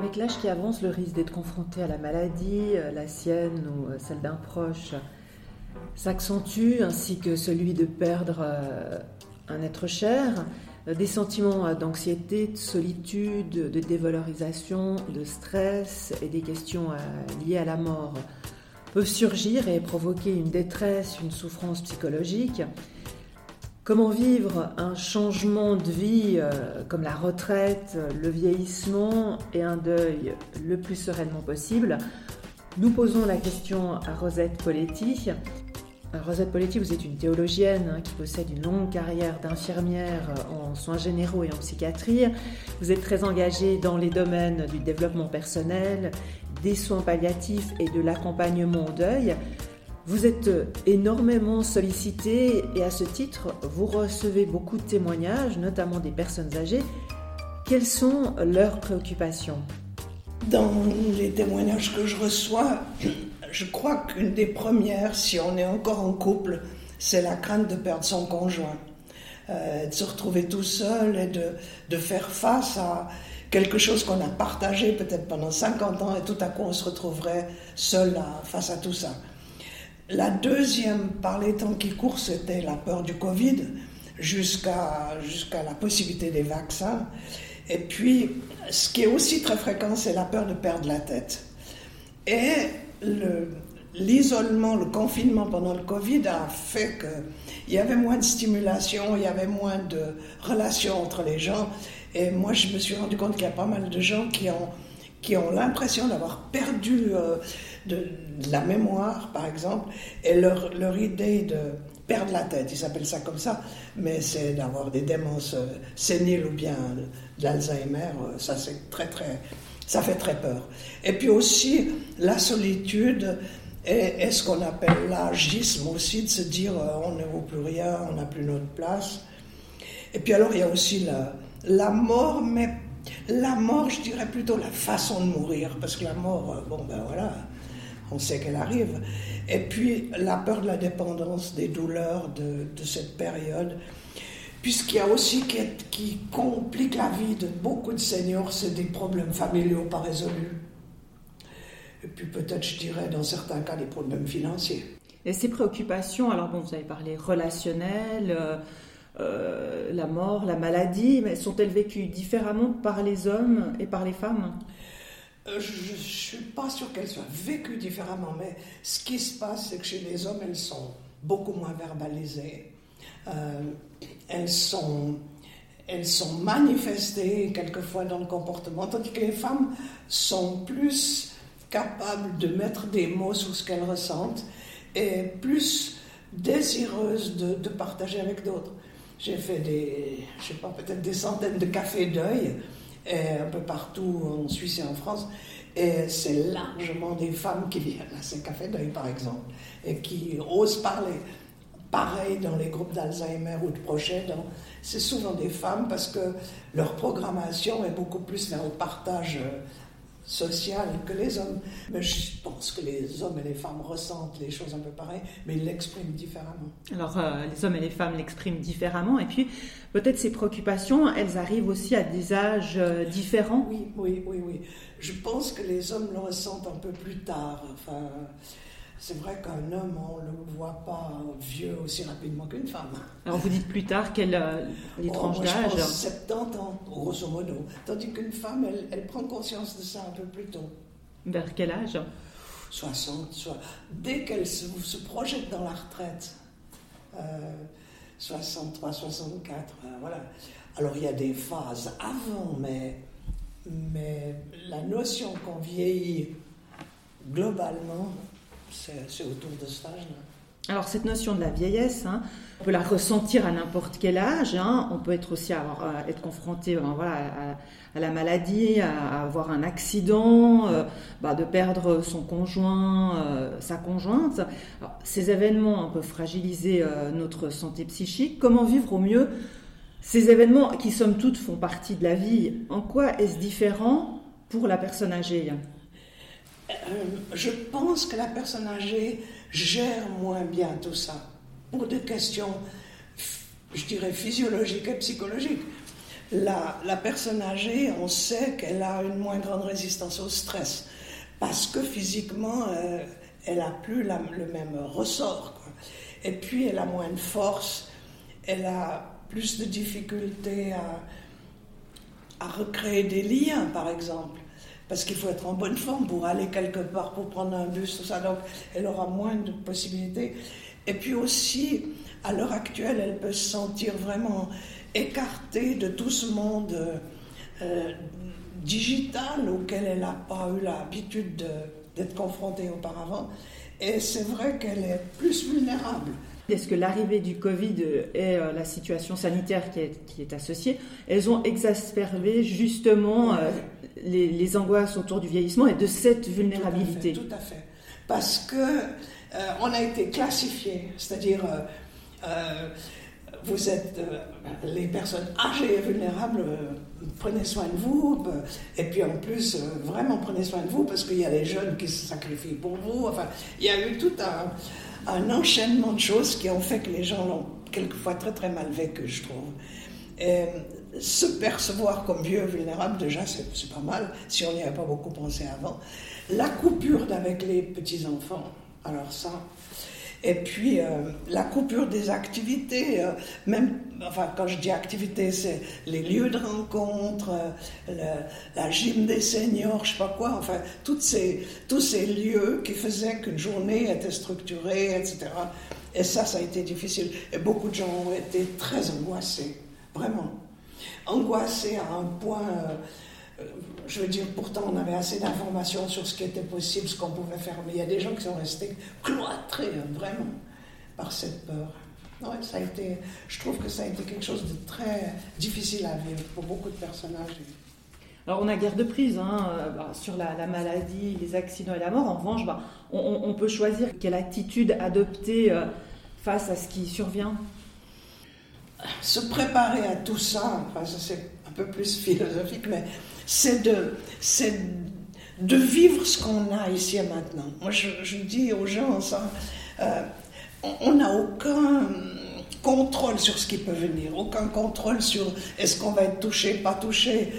Avec l'âge qui avance, le risque d'être confronté à la maladie, euh, la sienne ou euh, celle d'un proche, s'accentue, ainsi que celui de perdre euh, un être cher. Des sentiments d'anxiété, de solitude, de dévalorisation, de stress et des questions liées à la mort peuvent surgir et provoquer une détresse, une souffrance psychologique. Comment vivre un changement de vie euh, comme la retraite, le vieillissement et un deuil le plus sereinement possible? Nous posons la question à Rosette Poletti. Rosette Poletti, vous êtes une théologienne hein, qui possède une longue carrière d'infirmière en soins généraux et en psychiatrie. Vous êtes très engagée dans les domaines du développement personnel, des soins palliatifs et de l'accompagnement au deuil. Vous êtes énormément sollicité et à ce titre, vous recevez beaucoup de témoignages, notamment des personnes âgées. Quelles sont leurs préoccupations? Dans les témoignages que je reçois, je crois qu'une des premières, si on est encore en couple, c'est la crainte de perdre son conjoint. Euh, de se retrouver tout seul et de, de faire face à quelque chose qu'on a partagé peut-être pendant 50 ans et tout à coup on se retrouverait seul face à tout ça. La deuxième, par les temps qui courent, c'était la peur du Covid, jusqu'à jusqu'à la possibilité des vaccins. Et puis, ce qui est aussi très fréquent, c'est la peur de perdre la tête. Et l'isolement, le, confinement pendant le Covid a fait qu'il y avait moins de stimulation, il y avait moins de relations entre les gens. Et moi, je me suis rendu compte qu'il y a pas mal de gens qui ont, qui ont l'impression d'avoir perdu euh, de, la mémoire, par exemple, et leur, leur idée de perdre la tête, ils appellent ça comme ça, mais c'est d'avoir des démences euh, séniles ou bien de l'Alzheimer, euh, ça c'est très très, ça fait très peur. Et puis aussi la solitude et, ce qu'on appelle l'agisme aussi, de se dire euh, on ne vaut plus rien, on n'a plus notre place. Et puis alors il y a aussi la, la mort, mais la mort, je dirais plutôt la façon de mourir, parce que la mort, bon ben voilà, on sait qu'elle arrive. Et puis la peur de la dépendance, des douleurs de, cette période. Puisqu'il y a aussi qui, qui, complique la vie de beaucoup de seniors, c'est des problèmes familiaux pas résolus. Et puis peut-être, je dirais, dans certains cas, des problèmes financiers. Et ces préoccupations, alors bon, vous avez parlé relationnelles, euh, euh, la mort, la maladie, mais sont-elles vécues différemment par les hommes et par les femmes? Je ne suis pas sûre qu'elles soient vécues différemment, mais ce qui se passe, c'est que chez les hommes, elles sont beaucoup moins verbalisées. Euh, elles, sont, elles sont manifestées quelquefois dans le comportement, tandis que les femmes sont plus capables de mettre des mots sur ce qu'elles ressentent et plus désireuses de, de partager avec d'autres. J'ai fait des, je sais pas, peut-être des centaines de cafés d'œil un peu partout en Suisse et en France. Et c'est largement des femmes qui viennent à ces cafés d'œil, par exemple, et qui osent parler. Pareil dans les groupes d'Alzheimer ou de projet c'est souvent des femmes parce que leur programmation est beaucoup plus vers le partage euh, social que les hommes. Mais je pense que les hommes et les femmes ressentent les choses un peu pareilles, mais ils l'expriment différemment. Alors, euh, les hommes et les femmes l'expriment différemment, et puis peut-être ces préoccupations, elles arrivent aussi à des âges euh, différents? Oui, oui, oui, oui. Je pense que les hommes le ressentent un peu plus tard. Enfin, c'est vrai qu'un homme, on ne le voit pas vieux aussi rapidement qu'une femme. Alors vous dites plus tard quelle euh, tranche oh, d'âge 70 ans, grosso modo. Tandis qu'une femme, elle, prend conscience de ça un peu plus tôt. Vers quel âge? 60, soit. Dès qu'elle se, projette dans la retraite, 63, euh, 64, euh, voilà. Alors il y a des phases avant, mais, mais la notion qu'on vieillit globalement, c'est autour de âge-là. Alors cette notion de la vieillesse, hein, on peut la ressentir à n'importe quel âge. Hein. On peut être aussi avoir, euh, être confronté euh, voilà, à, la maladie, à, avoir un accident, euh, bah, de perdre son conjoint, sa conjointe. ces événements peuvent fragiliser notre santé psychique. Comment vivre au mieux ces événements qui, somme toute, font partie de la vie? En quoi est-ce différent pour la personne âgée? euh, je pense que la personne âgée gère moins bien tout ça, pour des questions, je dirais, physiologiques et psychologiques. la, personne âgée, on sait qu'elle a une moins grande résistance au stress parce que physiquement, euh, elle n'a plus le même ressort. Et puis, elle a moins de force, elle a plus de difficultés à recréer des liens, par exemple. Parce qu'il faut être en bonne forme pour aller quelque part, pour prendre un bus, tout ça. Donc, elle aura moins de possibilités. Et puis aussi, à l'heure actuelle, elle peut se sentir vraiment écartée de tout ce monde euh, digital auquel elle n'a pas eu l'habitude d'être confrontée auparavant. Et c'est vrai qu'elle est plus vulnérable. Est-ce que l'arrivée du Covid et euh, la situation sanitaire qui est, qui est, associée, elles ont exacerbé justement euh, les, les, angoisses autour du vieillissement et de cette vulnérabilité Tout à fait. Tout à fait. Parce que euh, on a été classifié, c'est-à-dire vous êtes les personnes âgées et vulnérables, prenez soin de vous, et puis en plus, vraiment prenez soin de vous parce qu'il y a les jeunes qui se sacrifient pour vous. Enfin, il y a eu tout un un enchaînement de choses qui ont fait que les gens l'ont quelquefois très très mal vécu, je trouve. Et se percevoir comme vieux vulnérable, déjà, c'est pas mal, si on n'y avait pas beaucoup pensé avant. La coupure avec les petits-enfants, alors ça, et puis euh, la coupure des activités, euh, même, enfin quand je dis activités, c'est les lieux de rencontre, euh, la gym des seniors, je sais pas quoi, enfin toutes ces, tous ces lieux qui faisaient qu'une journée était structurée, etc. Et ça, ça a été difficile. Et beaucoup de gens ont été très angoissés, vraiment. Angoissés à un point je veux dire, pourtant on avait assez d'informations sur ce qui était possible, ce qu'on pouvait faire, mais il y a des gens qui sont restés cloîtrés, hein, vraiment, par cette peur. ça a été, je trouve que ça a été quelque chose de très difficile à vivre pour beaucoup de personnages. Alors on a guère de prise hein, euh, bah, sur la, maladie, les accidents et la mort. En revanche, bah, on, peut choisir quelle attitude adopter euh, face à ce qui survient. Se préparer à tout ça, enfin, c'est un peu plus philosophique, mais c'est de, de vivre ce qu'on a ici et maintenant. Moi, je, dis aux gens, ça, euh, on n'a aucun contrôle sur ce qui peut venir, aucun contrôle sur est-ce qu'on va être touché, pas touché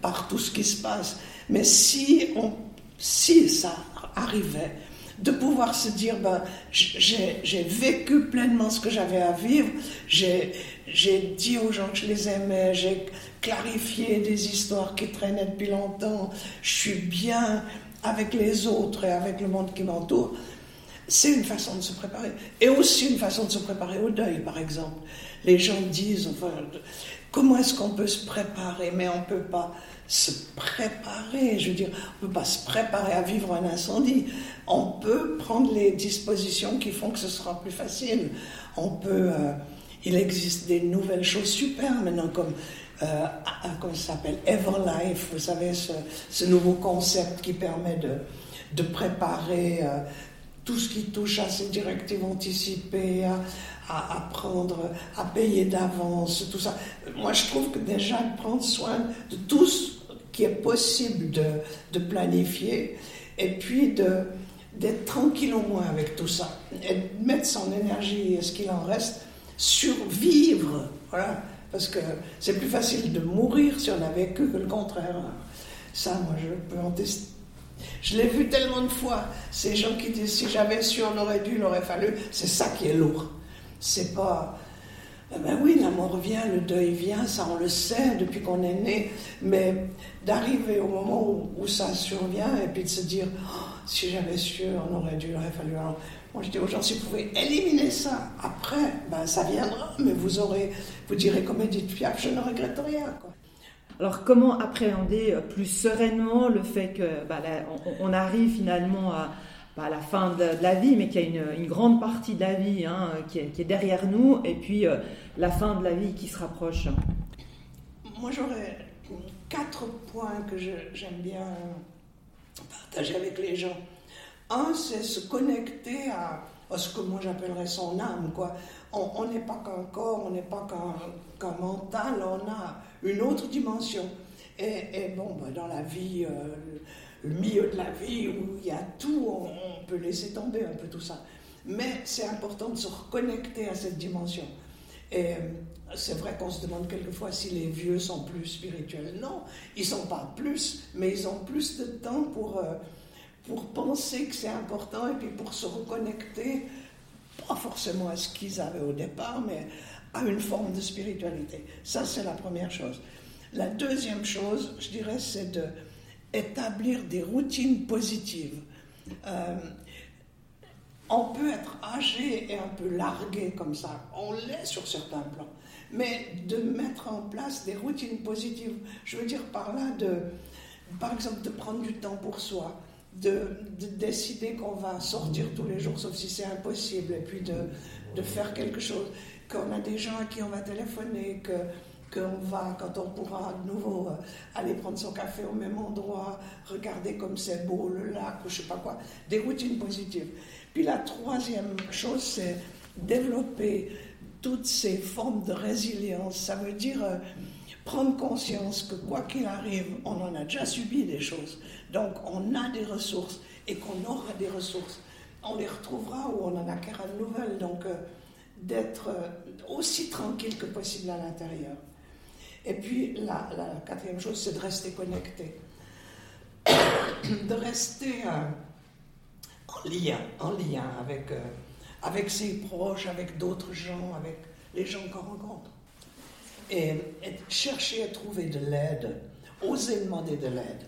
par tout ce qui se passe. Mais si, on, si ça arrivait, de pouvoir se dire, ben, j'ai vécu pleinement ce que j'avais à vivre, j'ai dit aux gens que je les aimais, j'ai clarifié des histoires qui traînaient depuis longtemps, je suis bien avec les autres et avec le monde qui m'entoure. C'est une façon de se préparer. Et aussi une façon de se préparer au deuil, par exemple. Les gens disent, comment est-ce qu'on peut se préparer Mais on ne peut pas se préparer, je veux dire, on ne peut pas se préparer à vivre un incendie. On peut prendre les dispositions qui font que ce sera plus facile. On peut, euh, il existe des nouvelles choses super maintenant, comme, euh, comment ça s'appelle, Everlife, vous savez, ce, nouveau concept qui permet de, de préparer euh, tout ce qui touche à ces directives anticipées, à, à, prendre, à payer d'avance, tout ça. Moi, je trouve que déjà prendre soin de tout ce qui est possible de, planifier et puis d'être tranquille au moins avec tout ça et mettre son énergie et ce qu'il en reste sur vivre. Voilà. Parce que c'est plus facile de mourir si on a vécu que le contraire. Ça, moi, je peux en tester. Je l'ai vu tellement de fois. Ces gens qui disent si j'avais su, on aurait dû, il aurait fallu. C'est ça qui est lourd. C'est pas. Eh ben oui, la mort vient, le deuil vient, ça on le sait depuis qu'on est né, mais d'arriver au moment où, ça survient et puis de se dire oh, si j'avais su, on aurait dû, il aurait fallu. Moi je dis aux gens si vous pouvez éliminer ça, après, ben ça viendra, mais vous aurez, vous direz comme Edith Piaf, je ne regrette rien. Alors comment appréhender plus sereinement le fait que on, arrive finalement à pas la fin de, la vie, mais qu'il y a une, grande partie de la vie hein, qui, est, derrière nous, et puis euh, la fin de la vie qui se rapproche. Moi, j'aurais quatre points que j'aime bien partager avec les gens. Un, c'est se connecter à, ce que moi j'appellerais son âme. Quoi. On n'est pas qu'un corps, on n'est pas qu'un mental, on a une autre dimension. Et, bon, bah, dans la vie, euh, le milieu de la vie où il y a tout, on, peut laisser tomber un peu tout ça. Mais c'est important de se reconnecter à cette dimension. Et c'est vrai qu'on se demande quelquefois si les vieux sont plus spirituels. Non, ils sont pas plus, mais ils ont plus de temps pour, euh, pour penser que c'est important et puis pour se reconnecter, pas forcément à ce qu'ils avaient au départ, mais à une forme de spiritualité. Ça, c'est la première chose. La deuxième chose, je dirais, c'est de établir des routines positives. Euh, on peut être âgé et un peu largué comme ça, on l'est sur certains plans, mais de mettre en place des routines positives, je veux dire par là, de, par exemple, de prendre du temps pour soi, de, décider qu'on va sortir tous les jours, sauf si c'est impossible, et puis de, de faire quelque chose, qu'on a des gens à qui on va téléphoner, que qu'on va, quand on pourra de nouveau euh, aller prendre son café au même endroit, regarder comme c'est beau le lac ou je sais pas quoi, des routines positives. Puis la troisième chose, c'est développer toutes ces formes de résilience. Ça veut dire euh, prendre conscience que quoi qu'il arrive, on en a déjà subi des choses. Donc on a des ressources et qu'on aura des ressources. On les retrouvera ou on en acquérera de nouvelles. Donc euh, d'être aussi tranquille que possible à l'intérieur. Et puis la, quatrième chose, c'est de rester connecté. de rester en lien, en lien avec, euh, avec ses proches, avec d'autres gens, avec les gens qu'on rencontre. Et, chercher à trouver de l'aide, oser demander de l'aide.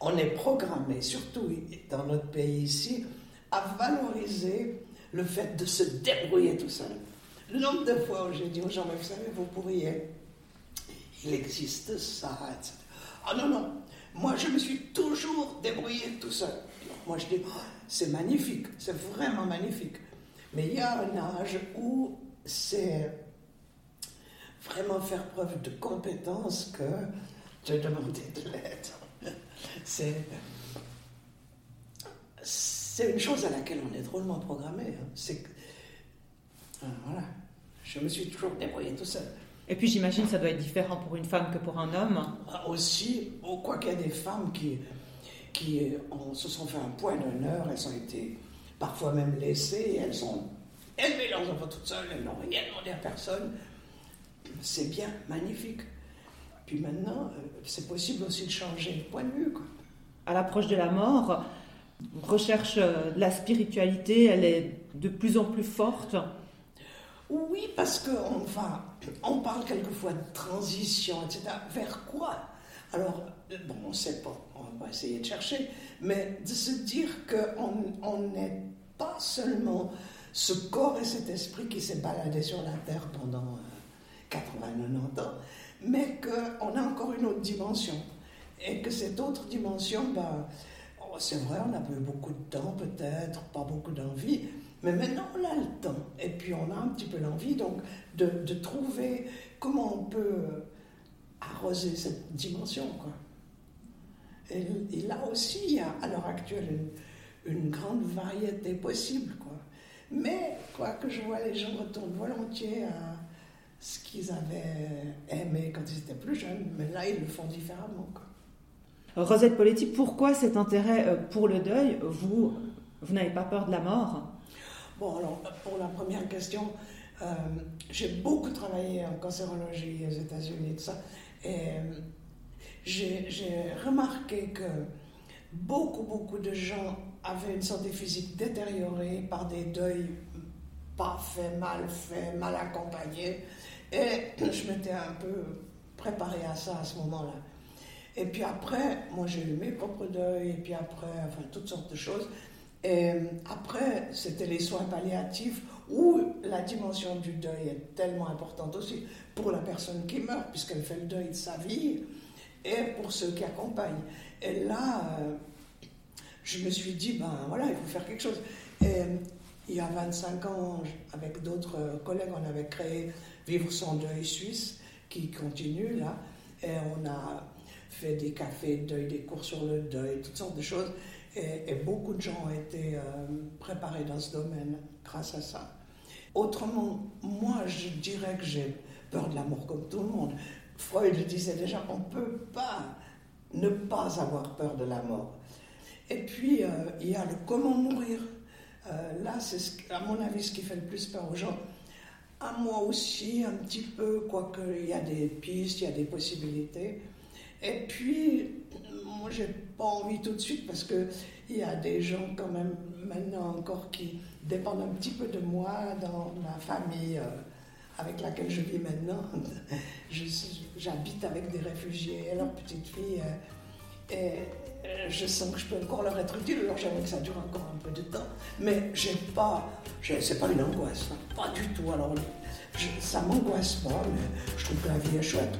On est programmé, surtout dans notre pays ici, à valoriser le fait de se débrouiller tout seul. Le nombre de fois où j'ai dit aux gens, vous savez, vous pourriez, il existe ça, etc. Ah non, non, moi je me suis toujours débrouillé tout seul. Moi je dis, oh, c'est magnifique, c'est vraiment magnifique. Mais il y a un âge où c'est vraiment faire preuve de compétence que de demander de l'aide. C'est, une chose à laquelle on est drôlement programmé. Hein. Ah, voilà, je me suis toujours débrouillé tout seul. Et puis j'imagine que ça doit être différent pour une femme que pour un homme. Ah, aussi, quoi qu'il y ait des femmes qui, qui se sont fait un point d'honneur, elles ont été parfois même laissées, elles ont élevé leurs enfants toutes seules, elles n'ont rien demandé à personne. C'est bien, magnifique. Puis maintenant, euh, c'est possible aussi de changer de point de vue. À l'approche de la mort, recherche euh, la spiritualité, elle est de plus en plus forte. Oui, parce qu'on va, on parle quelquefois de transition, etc. Vers quoi? Alors, bon, on ne sait pas, on va essayer de chercher, mais de se dire qu'on n'est pas seulement ce corps et cet esprit qui s'est baladé sur la Terre pendant 80, euh, 90 ans, mais qu'on a encore une autre dimension. Et que cette autre dimension, ben, oh, c'est vrai, on a eu beaucoup de temps peut-être, pas beaucoup d'envie, mais maintenant on a le temps. Et puis on a un petit peu l'envie donc de, de trouver comment on peut arroser cette dimension. Quoi. Et, là aussi, il y a à l'heure actuelle une, grande variété possible. Quoi. Mais, quoi que je vois, les gens retournent volontiers à ce qu'ils avaient aimé quand ils étaient plus jeunes, mais là, ils le font différemment. Quoi. Rosette Poletti, pourquoi cet intérêt euh, pour le deuil Vous, vous n'avez pas peur de la mort? Bon, alors, pour la première question, euh, j'ai beaucoup travaillé en cancérologie aux États-Unis, ça. Et euh, j'ai remarqué que beaucoup, beaucoup de gens avaient une santé physique détériorée par des deuils pas faits, mal faits, mal accompagnés. Et je m'étais un peu préparée à ça à ce moment-là. Et puis après, moi j'ai eu mes propres deuils, et puis après, enfin toutes sortes de choses. Et après, c'était les soins palliatifs où la dimension du deuil est tellement importante aussi pour la personne qui meurt, puisqu'elle fait le deuil de sa vie, et pour ceux qui accompagnent. Et là, euh, je me suis dit, ben voilà, il faut faire quelque chose. Et il y a 25 ans, avec d'autres collègues, on avait créé Vivre son deuil suisse, qui continue là, et on a fait des cafés de deuil, des cours sur le deuil, toutes sortes de choses. Et, beaucoup de gens ont été euh, préparés dans ce domaine grâce à ça. Autrement, moi, je dirais que j'ai peur de la mort comme tout le monde. Freud disait déjà, on ne peut pas ne pas avoir peur de la mort. Et puis, euh, il y a le comment mourir. Euh, là, c'est à mon avis ce qui fait le plus peur aux gens. À moi aussi, un petit peu, quoique il y a des pistes, il y a des possibilités. Et puis, j'ai pas envie tout de suite parce que il y a des gens quand même maintenant encore qui dépendent un petit peu de moi dans ma famille euh, avec laquelle je vis maintenant. J'habite avec des réfugiés leurs petites filles. Euh, et euh, je sens que je peux encore leur être utile, alors j'aimerais que ça dure encore un peu de temps. Mais j'ai pas, c'est pas une angoisse, hein. pas du tout. Alors ça m'angoisse pas, mais je trouve que la vie est chouette.